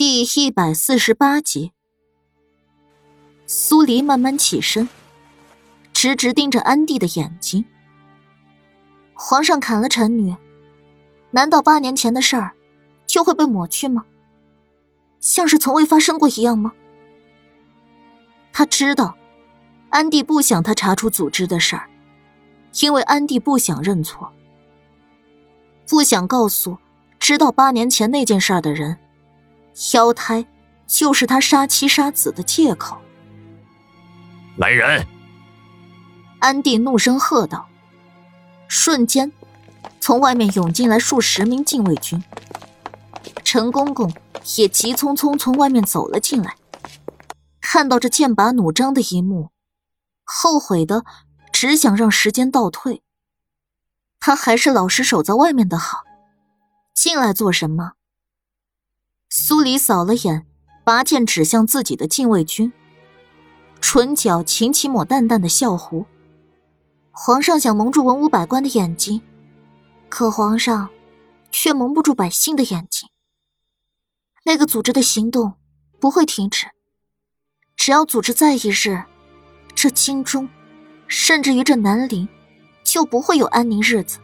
第一百四十八集，苏黎慢慢起身，直直盯着安帝的眼睛。皇上砍了臣女，难道八年前的事儿就会被抹去吗？像是从未发生过一样吗？他知道，安帝不想他查出组织的事儿，因为安帝不想认错，不想告诉知道八年前那件事的人。萧胎，就是他杀妻杀子的借口。来人！安帝怒声喝道，瞬间，从外面涌进来数十名禁卫军。陈公公也急匆匆从外面走了进来，看到这剑拔弩张的一幕，后悔的只想让时间倒退。他还是老实守在外面的好，进来做什么？苏黎扫了眼，拔剑指向自己的禁卫军，唇角噙起抹淡淡的笑弧。皇上想蒙住文武百官的眼睛，可皇上却蒙不住百姓的眼睛。那个组织的行动不会停止，只要组织在一日，这京中，甚至于这南陵，就不会有安宁日子。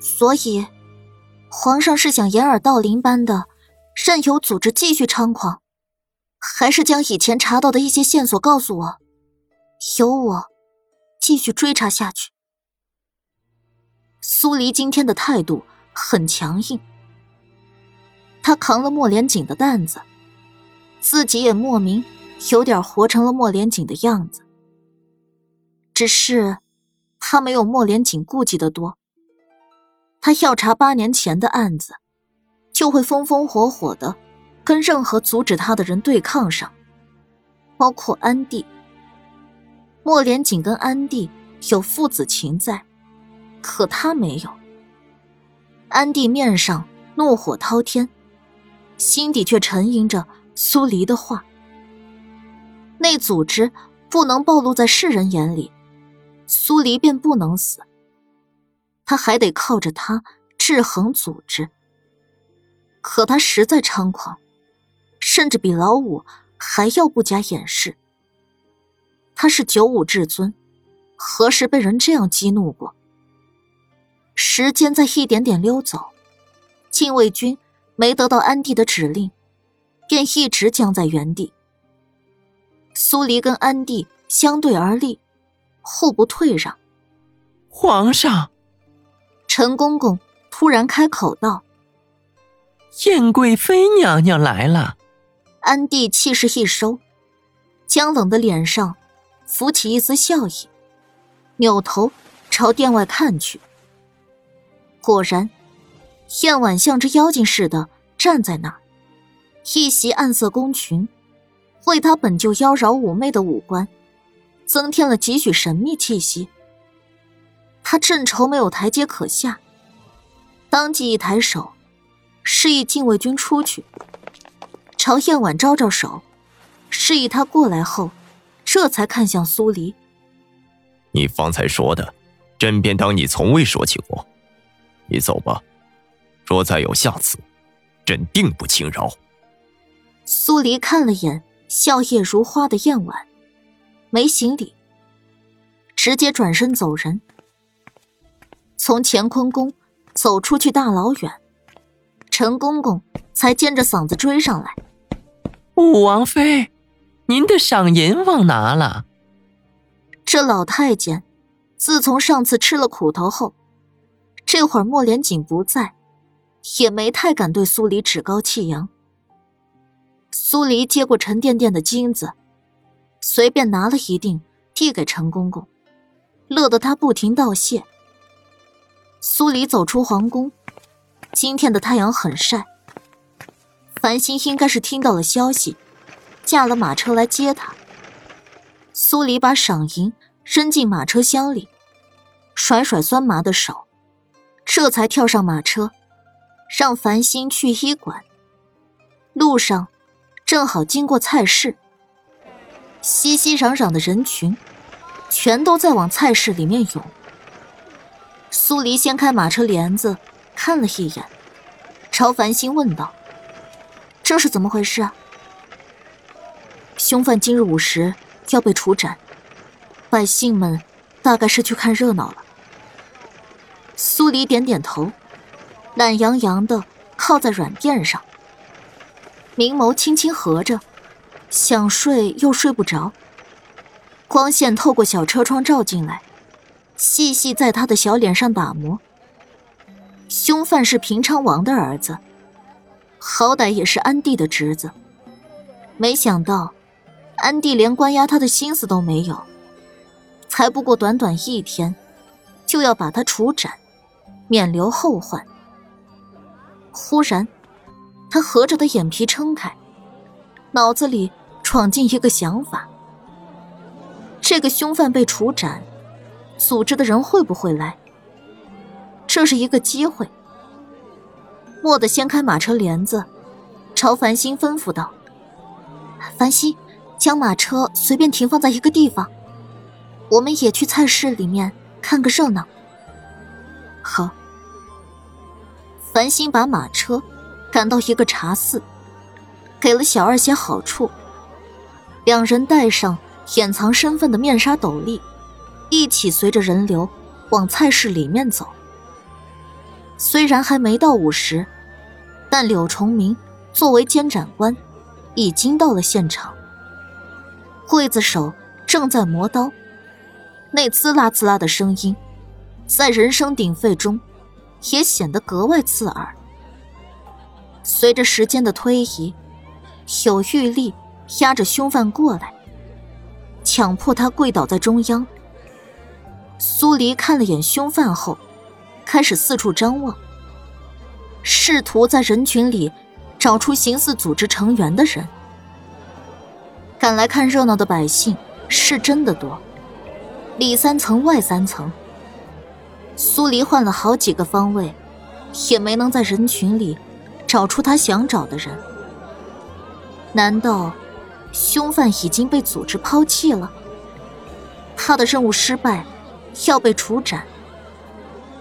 所以，皇上是想掩耳盗铃般的。任由组织继续猖狂，还是将以前查到的一些线索告诉我，由我继续追查下去。苏黎今天的态度很强硬，他扛了莫连锦的担子，自己也莫名有点活成了莫连锦的样子。只是他没有莫连锦顾忌的多，他要查八年前的案子。就会风风火火的跟任何阻止他的人对抗上，包括安帝。莫连锦跟安帝有父子情在，可他没有。安帝面上怒火滔天，心底却沉吟着苏黎的话：那组织不能暴露在世人眼里，苏黎便不能死。他还得靠着他制衡组织。可他实在猖狂，甚至比老五还要不加掩饰。他是九五至尊，何时被人这样激怒过？时间在一点点溜走，禁卫军没得到安帝的指令，便一直僵在原地。苏黎跟安帝相对而立，互不退让。皇上，陈公公突然开口道。燕贵妃娘娘来了，安帝气势一收，僵冷的脸上浮起一丝笑意，扭头朝殿外看去。果然，燕婉像只妖精似的站在那儿，一袭暗色宫裙，为她本就妖娆妩媚的五官增添了几许神秘气息。他正愁没有台阶可下，当即一抬手。示意禁卫军出去，朝燕婉招招手，示意他过来后，这才看向苏黎。你方才说的，朕便当你从未说起过。你走吧，若再有下次，朕定不轻饶。苏黎看了眼笑靥如花的燕婉，没行礼，直接转身走人，从乾坤宫走出去大老远。陈公公才尖着嗓子追上来：“五王妃，您的赏银忘拿了。”这老太监自从上次吃了苦头后，这会儿莫连锦不在，也没太敢对苏黎趾高气扬。苏黎接过沉甸甸的金子，随便拿了一锭递给陈公公，乐得他不停道谢。苏黎走出皇宫。今天的太阳很晒，繁星应该是听到了消息，驾了马车来接他。苏黎把赏银扔进马车厢里，甩甩酸麻的手，这才跳上马车，让繁星去医馆。路上正好经过菜市，熙熙攘攘的人群，全都在往菜市里面涌。苏黎掀开马车帘子。看了一眼，朝繁星问道：“这是怎么回事啊？凶犯今日午时要被处斩，百姓们大概是去看热闹了。苏黎点点头，懒洋洋的靠在软垫上，明眸轻轻合着，想睡又睡不着。光线透过小车窗照进来，细细在他的小脸上打磨。凶犯是平昌王的儿子，好歹也是安帝的侄子。没想到，安帝连关押他的心思都没有，才不过短短一天，就要把他处斩，免留后患。忽然，他合着的眼皮撑开，脑子里闯进一个想法：这个凶犯被处斩，组织的人会不会来？这是一个机会。蓦地掀开马车帘子，朝繁星吩咐道：“繁星，将马车随便停放在一个地方，我们也去菜市里面看个热闹。”好。繁星把马车赶到一个茶肆，给了小二些好处。两人戴上掩藏身份的面纱斗笠，一起随着人流往菜市里面走。虽然还没到午时，但柳崇明作为监斩官，已经到了现场。刽子手正在磨刀，那滋啦滋啦的声音，在人声鼎沸中，也显得格外刺耳。随着时间的推移，有玉立压着凶犯过来，强迫他跪倒在中央。苏黎看了眼凶犯后。开始四处张望，试图在人群里找出形似组织成员的人。赶来看热闹的百姓是真的多，里三层外三层。苏黎换了好几个方位，也没能在人群里找出他想找的人。难道凶犯已经被组织抛弃了？他的任务失败，要被处斩。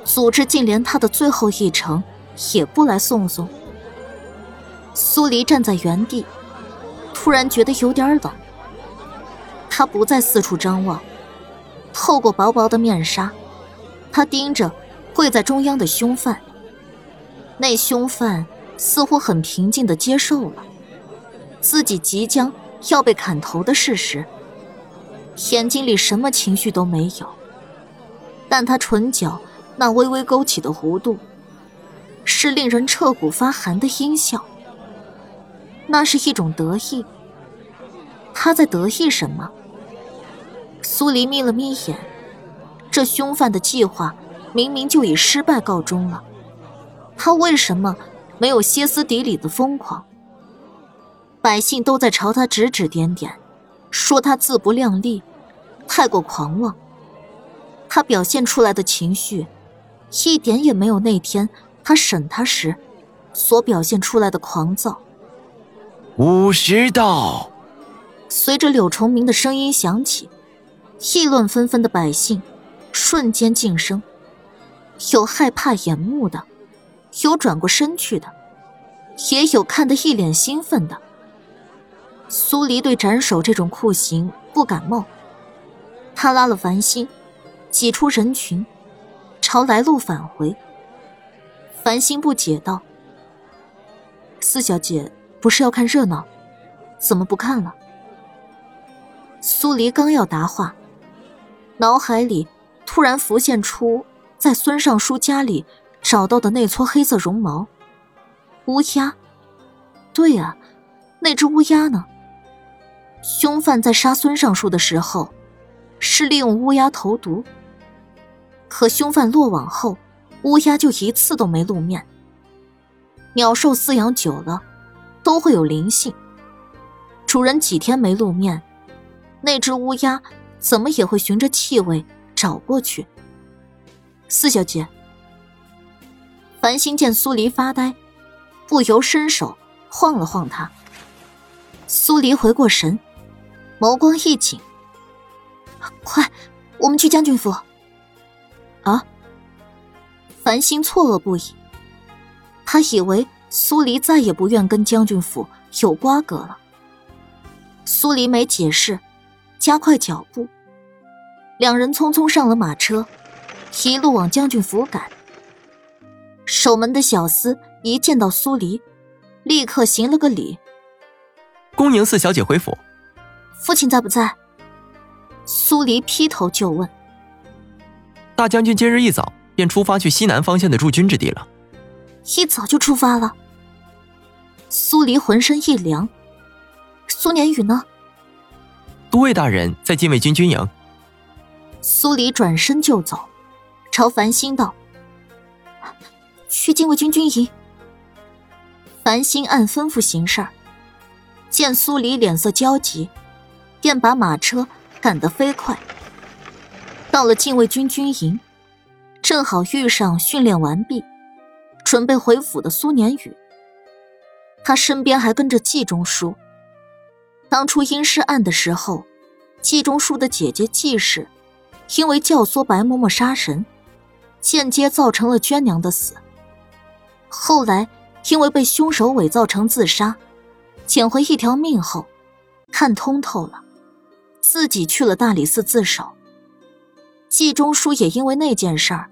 组织竟连他的最后一程也不来送送。苏黎站在原地，突然觉得有点冷。他不再四处张望，透过薄薄的面纱，他盯着跪在中央的凶犯。那凶犯似乎很平静的接受了自己即将要被砍头的事实，眼睛里什么情绪都没有，但他唇角。那微微勾起的弧度，是令人彻骨发寒的阴笑。那是一种得意。他在得意什么？苏黎眯了眯眼，这凶犯的计划明明就以失败告终了，他为什么没有歇斯底里的疯狂？百姓都在朝他指指点点，说他自不量力，太过狂妄。他表现出来的情绪。一点也没有那天他审他时所表现出来的狂躁。五十道，随着柳崇明的声音响起，议论纷纷的百姓瞬间静声，有害怕眼目的，有转过身去的，也有看得一脸兴奋的。苏黎对斩首这种酷刑不感冒，他拉了繁星，挤出人群。朝来路返回，繁星不解道：“四小姐不是要看热闹，怎么不看了？”苏黎刚要答话，脑海里突然浮现出在孙尚书家里找到的那撮黑色绒毛乌鸦。对呀，那只乌鸦呢？凶犯在杀孙尚书的时候，是利用乌鸦投毒。可凶犯落网后，乌鸦就一次都没露面。鸟兽饲养久了，都会有灵性。主人几天没露面，那只乌鸦怎么也会循着气味找过去。四小姐，繁星见苏黎发呆，不由伸手晃了晃他。苏黎回过神，眸光一紧：“快，我们去将军府。”啊！繁星错愕不已，他以为苏黎再也不愿跟将军府有瓜葛了。苏黎没解释，加快脚步，两人匆匆上了马车，一路往将军府赶。守门的小厮一见到苏黎，立刻行了个礼：“恭迎四小姐回府。”父亲在不在？苏黎劈头就问。大将军今日一早便出发去西南方向的驻军之地了。一早就出发了。苏黎浑身一凉。苏年宇呢？都尉大人在禁卫军军营。苏黎转身就走，朝繁星道：“去禁卫军军营。”繁星按吩咐行事，见苏黎脸色焦急。便把马车赶得飞快，到了禁卫军军营，正好遇上训练完毕、准备回府的苏年宇。他身边还跟着季中书。当初阴尸案的时候，季中书的姐姐季氏，因为教唆白嬷嬷杀神，间接造成了娟娘的死。后来因为被凶手伪造成自杀，捡回一条命后，看通透了。自己去了大理寺自首。季中书也因为那件事儿，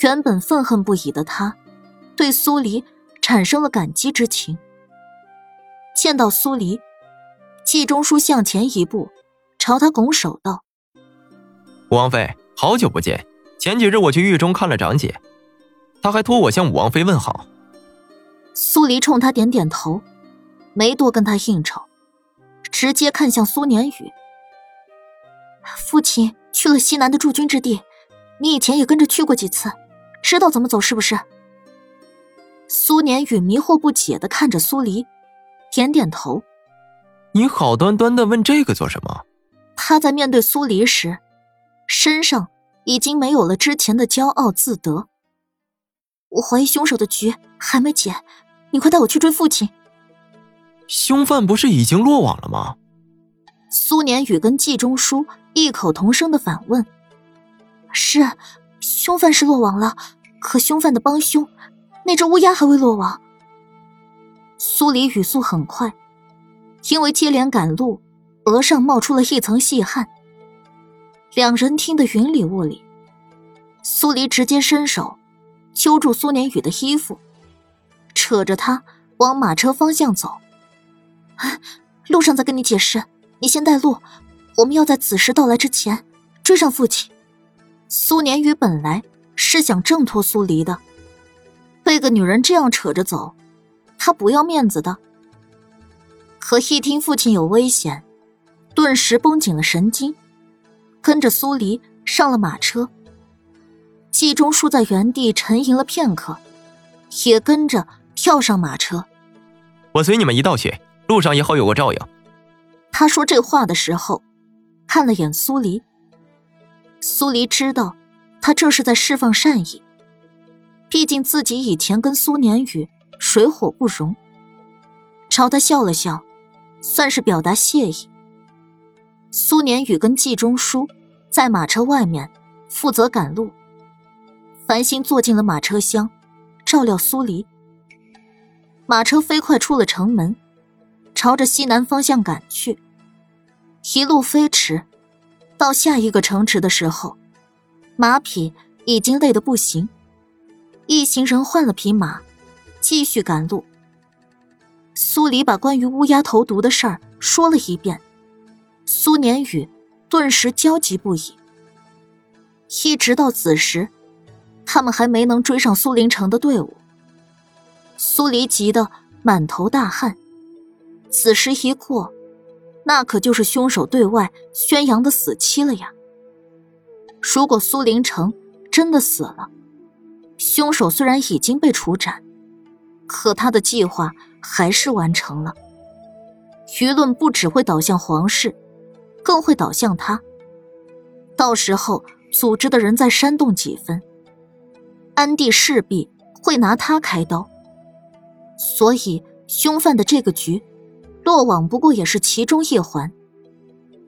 原本愤恨不已的他，对苏黎产生了感激之情。见到苏黎，季中书向前一步，朝他拱手道：“武王妃，好久不见。前几日我去狱中看了长姐，她还托我向武王妃问好。”苏黎冲他点点头，没多跟他应酬，直接看向苏年宇。父亲去了西南的驻军之地，你以前也跟着去过几次，知道怎么走是不是？苏年宇迷惑不解的看着苏黎，点点头。你好端端的问这个做什么？他在面对苏黎时，身上已经没有了之前的骄傲自得。我怀疑凶手的局还没解，你快带我去追父亲。凶犯不是已经落网了吗？苏年宇跟季中书。异口同声的反问：“是，凶犯是落网了，可凶犯的帮凶，那只乌鸦还未落网。”苏黎语速很快，因为接连赶路，额上冒出了一层细汗。两人听得云里雾里，苏黎直接伸手揪住苏年宇的衣服，扯着他往马车方向走。啊路上再跟你解释，你先带路。我们要在子时到来之前追上父亲。苏年宇本来是想挣脱苏黎的，被个女人这样扯着走，他不要面子的。可一听父亲有危险，顿时绷紧了神经，跟着苏黎上了马车。季中书在原地沉吟了片刻，也跟着跳上马车。我随你们一道去，路上也好有个照应。他说这话的时候。看了眼苏黎，苏黎知道他这是在释放善意。毕竟自己以前跟苏年宇水火不容，朝他笑了笑，算是表达谢意。苏年宇跟季中书在马车外面负责赶路，繁星坐进了马车厢，照料苏黎。马车飞快出了城门，朝着西南方向赶去。一路飞驰，到下一个城池的时候，马匹已经累得不行。一行人换了匹马，继续赶路。苏黎把关于乌鸦投毒的事儿说了一遍，苏年宇顿时焦急不已。一直到子时，他们还没能追上苏林城的队伍。苏黎急得满头大汗。此时一过。那可就是凶手对外宣扬的死期了呀！如果苏林城真的死了，凶手虽然已经被处斩，可他的计划还是完成了。舆论不只会倒向皇室，更会倒向他。到时候组织的人再煽动几分，安帝势必会拿他开刀。所以，凶犯的这个局。落网不过也是其中一环，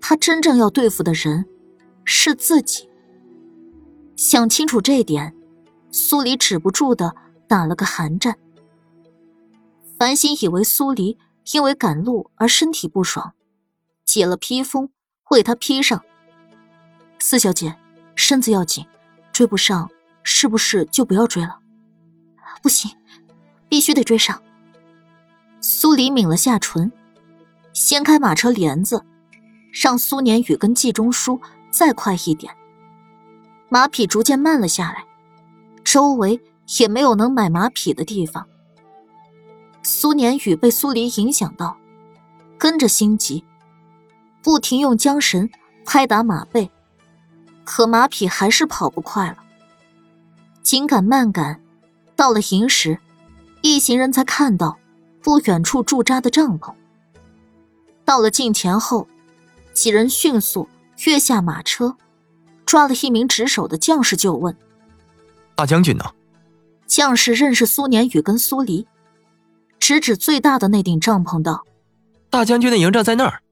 他真正要对付的人是自己。想清楚这一点，苏黎止不住的打了个寒战。繁星以为苏黎因为赶路而身体不爽，解了披风为他披上。四小姐，身子要紧，追不上是不是就不要追了？不行，必须得追上。苏黎抿了下唇，掀开马车帘子，让苏年宇跟季中书再快一点。马匹逐渐慢了下来，周围也没有能买马匹的地方。苏年宇被苏黎影响到，跟着心急，不停用缰绳拍打马背，可马匹还是跑不快了。紧赶慢赶，到了营时，一行人才看到不远处驻扎的帐篷。到了近前后，几人迅速跃下马车。抓了一名值守的将士，就问：“大将军呢？”将士认识苏年宇跟苏黎，指指最大的那顶帐篷道：“大将军的营帐在那儿。”